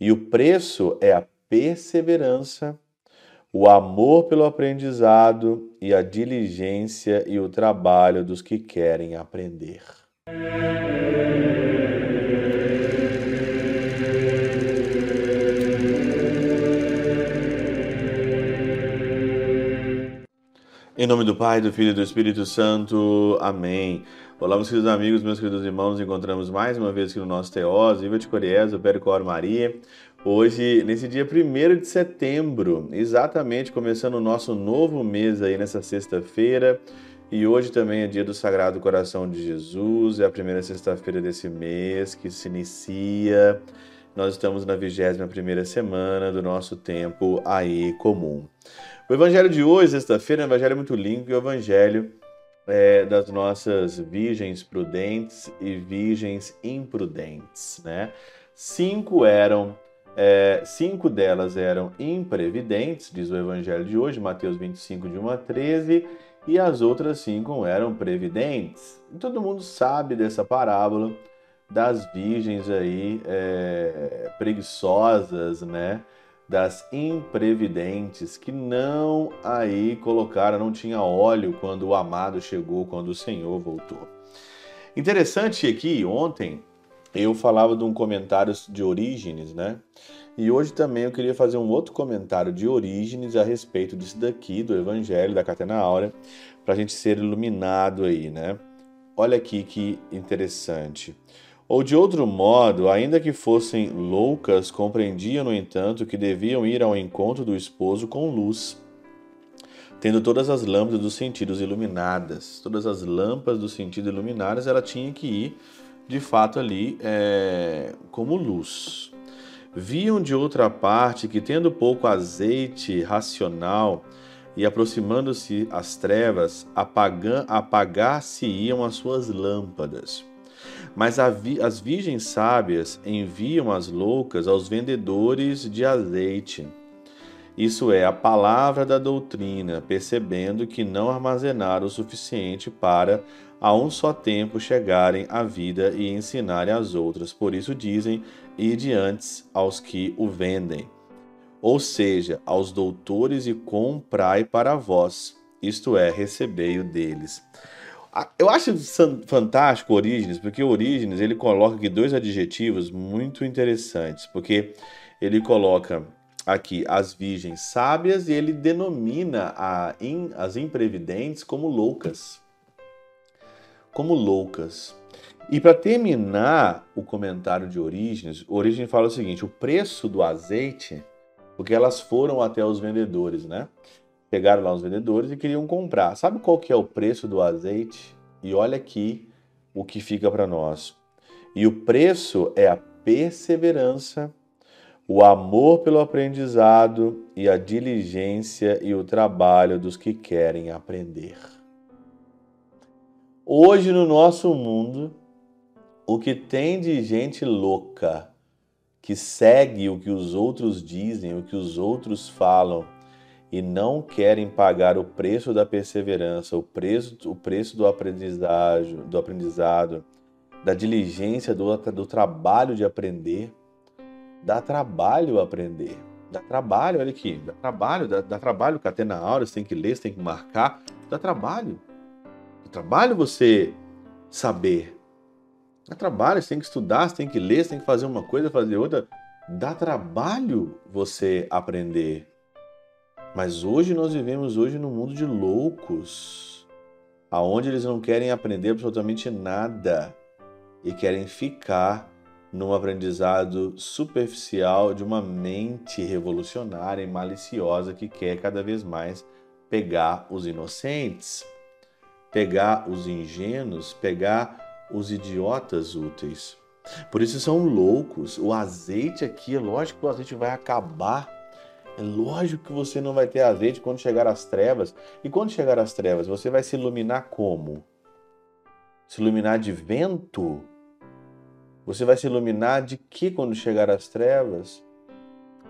E o preço é a perseverança, o amor pelo aprendizado e a diligência e o trabalho dos que querem aprender. Em nome do Pai, do Filho e do Espírito Santo. Amém. Olá, meus queridos amigos, meus queridos irmãos, encontramos mais uma vez aqui no nosso Teós, Viva de Coriés, o Percor Maria. Hoje, nesse dia 1 de setembro, exatamente começando o nosso novo mês aí nessa sexta-feira. E hoje também é dia do Sagrado Coração de Jesus, é a primeira sexta-feira desse mês que se inicia. Nós estamos na 21 primeira semana do nosso tempo aí comum. O evangelho de hoje, sexta-feira, é um evangelho muito lindo, é o evangelho é, das nossas virgens prudentes e virgens imprudentes, né? Cinco eram, é, cinco delas eram imprevidentes, diz o evangelho de hoje, Mateus 25, de 1 a 13, e as outras cinco eram previdentes. E todo mundo sabe dessa parábola das virgens aí é, preguiçosas, né? das imprevidentes que não aí colocaram, não tinha óleo quando o amado chegou, quando o Senhor voltou. Interessante aqui, ontem eu falava de um comentário de Orígenes, né? E hoje também eu queria fazer um outro comentário de Orígenes a respeito disso daqui, do Evangelho da Catena Áurea, para a gente ser iluminado aí, né? Olha aqui que interessante. Ou de outro modo, ainda que fossem loucas, compreendiam, no entanto, que deviam ir ao encontro do esposo com luz, tendo todas as lâmpadas dos sentidos iluminadas. Todas as lâmpadas do sentido iluminadas, ela tinha que ir, de fato, ali é, como luz. Viam de outra parte que, tendo pouco azeite racional e aproximando-se as trevas, apagar-se-iam as suas lâmpadas. Mas as virgens sábias enviam as loucas aos vendedores de azeite. Isso é, a palavra da doutrina, percebendo que não armazenaram o suficiente para, a um só tempo, chegarem à vida e ensinarem às outras. Por isso dizem: ide antes aos que o vendem. Ou seja, aos doutores e comprai para vós, isto é, recebei-o deles. Eu acho fantástico Orígenes, porque Orígenes ele coloca aqui dois adjetivos muito interessantes, porque ele coloca aqui as virgens sábias e ele denomina a, in, as imprevidentes como loucas. Como loucas. E para terminar o comentário de Orígenes, Orígenes fala o seguinte: o preço do azeite, porque elas foram até os vendedores, né? Pegaram lá os vendedores e queriam comprar. Sabe qual que é o preço do azeite? E olha aqui o que fica para nós. E o preço é a perseverança, o amor pelo aprendizado e a diligência e o trabalho dos que querem aprender. Hoje no nosso mundo, o que tem de gente louca que segue o que os outros dizem, o que os outros falam, e não querem pagar o preço da perseverança, o preço, o preço do aprendizado, do aprendizado, da diligência, do, do trabalho de aprender. Dá trabalho aprender. Dá trabalho, olha aqui, dá trabalho, dá, dá trabalho catena aula, você tem que ler, você tem que marcar, dá trabalho. Dá trabalho você saber. Dá trabalho, você tem que estudar, você tem que ler, você tem que fazer uma coisa, fazer outra. Dá trabalho você aprender. Mas hoje nós vivemos hoje num mundo de loucos, aonde eles não querem aprender absolutamente nada e querem ficar num aprendizado superficial de uma mente revolucionária e maliciosa que quer cada vez mais pegar os inocentes, pegar os ingênuos, pegar os idiotas úteis. Por isso são loucos. O azeite aqui, lógico que o azeite vai acabar é lógico que você não vai ter azeite quando chegar às trevas. E quando chegar às trevas, você vai se iluminar como? Se iluminar de vento? Você vai se iluminar de que quando chegar às trevas?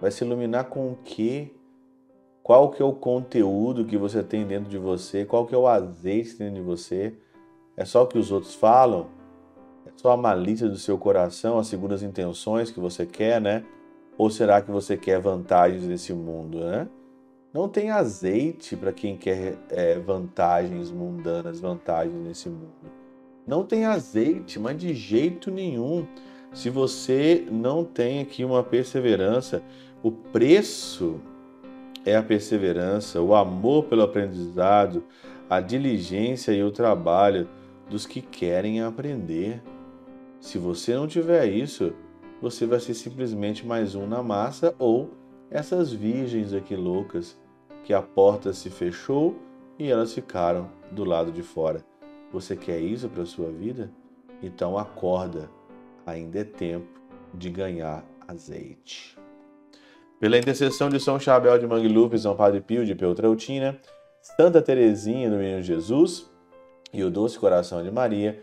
Vai se iluminar com o que? Qual que é o conteúdo que você tem dentro de você? Qual que é o azeite dentro de você? É só o que os outros falam? É só a malícia do seu coração, as segundas intenções que você quer, né? Ou será que você quer vantagens nesse mundo, né? Não tem azeite para quem quer é, vantagens mundanas, vantagens nesse mundo. Não tem azeite, mas de jeito nenhum. Se você não tem aqui uma perseverança, o preço é a perseverança, o amor pelo aprendizado, a diligência e o trabalho dos que querem aprender. Se você não tiver isso, você vai ser simplesmente mais um na massa ou essas virgens aqui loucas que a porta se fechou e elas ficaram do lado de fora. Você quer isso para sua vida? Então acorda, ainda é tempo de ganhar azeite. Pela intercessão de São Chabel de Mangluf, São Padre Pio de Peltrautina, Santa Teresinha do Menino Jesus e o Doce Coração de Maria,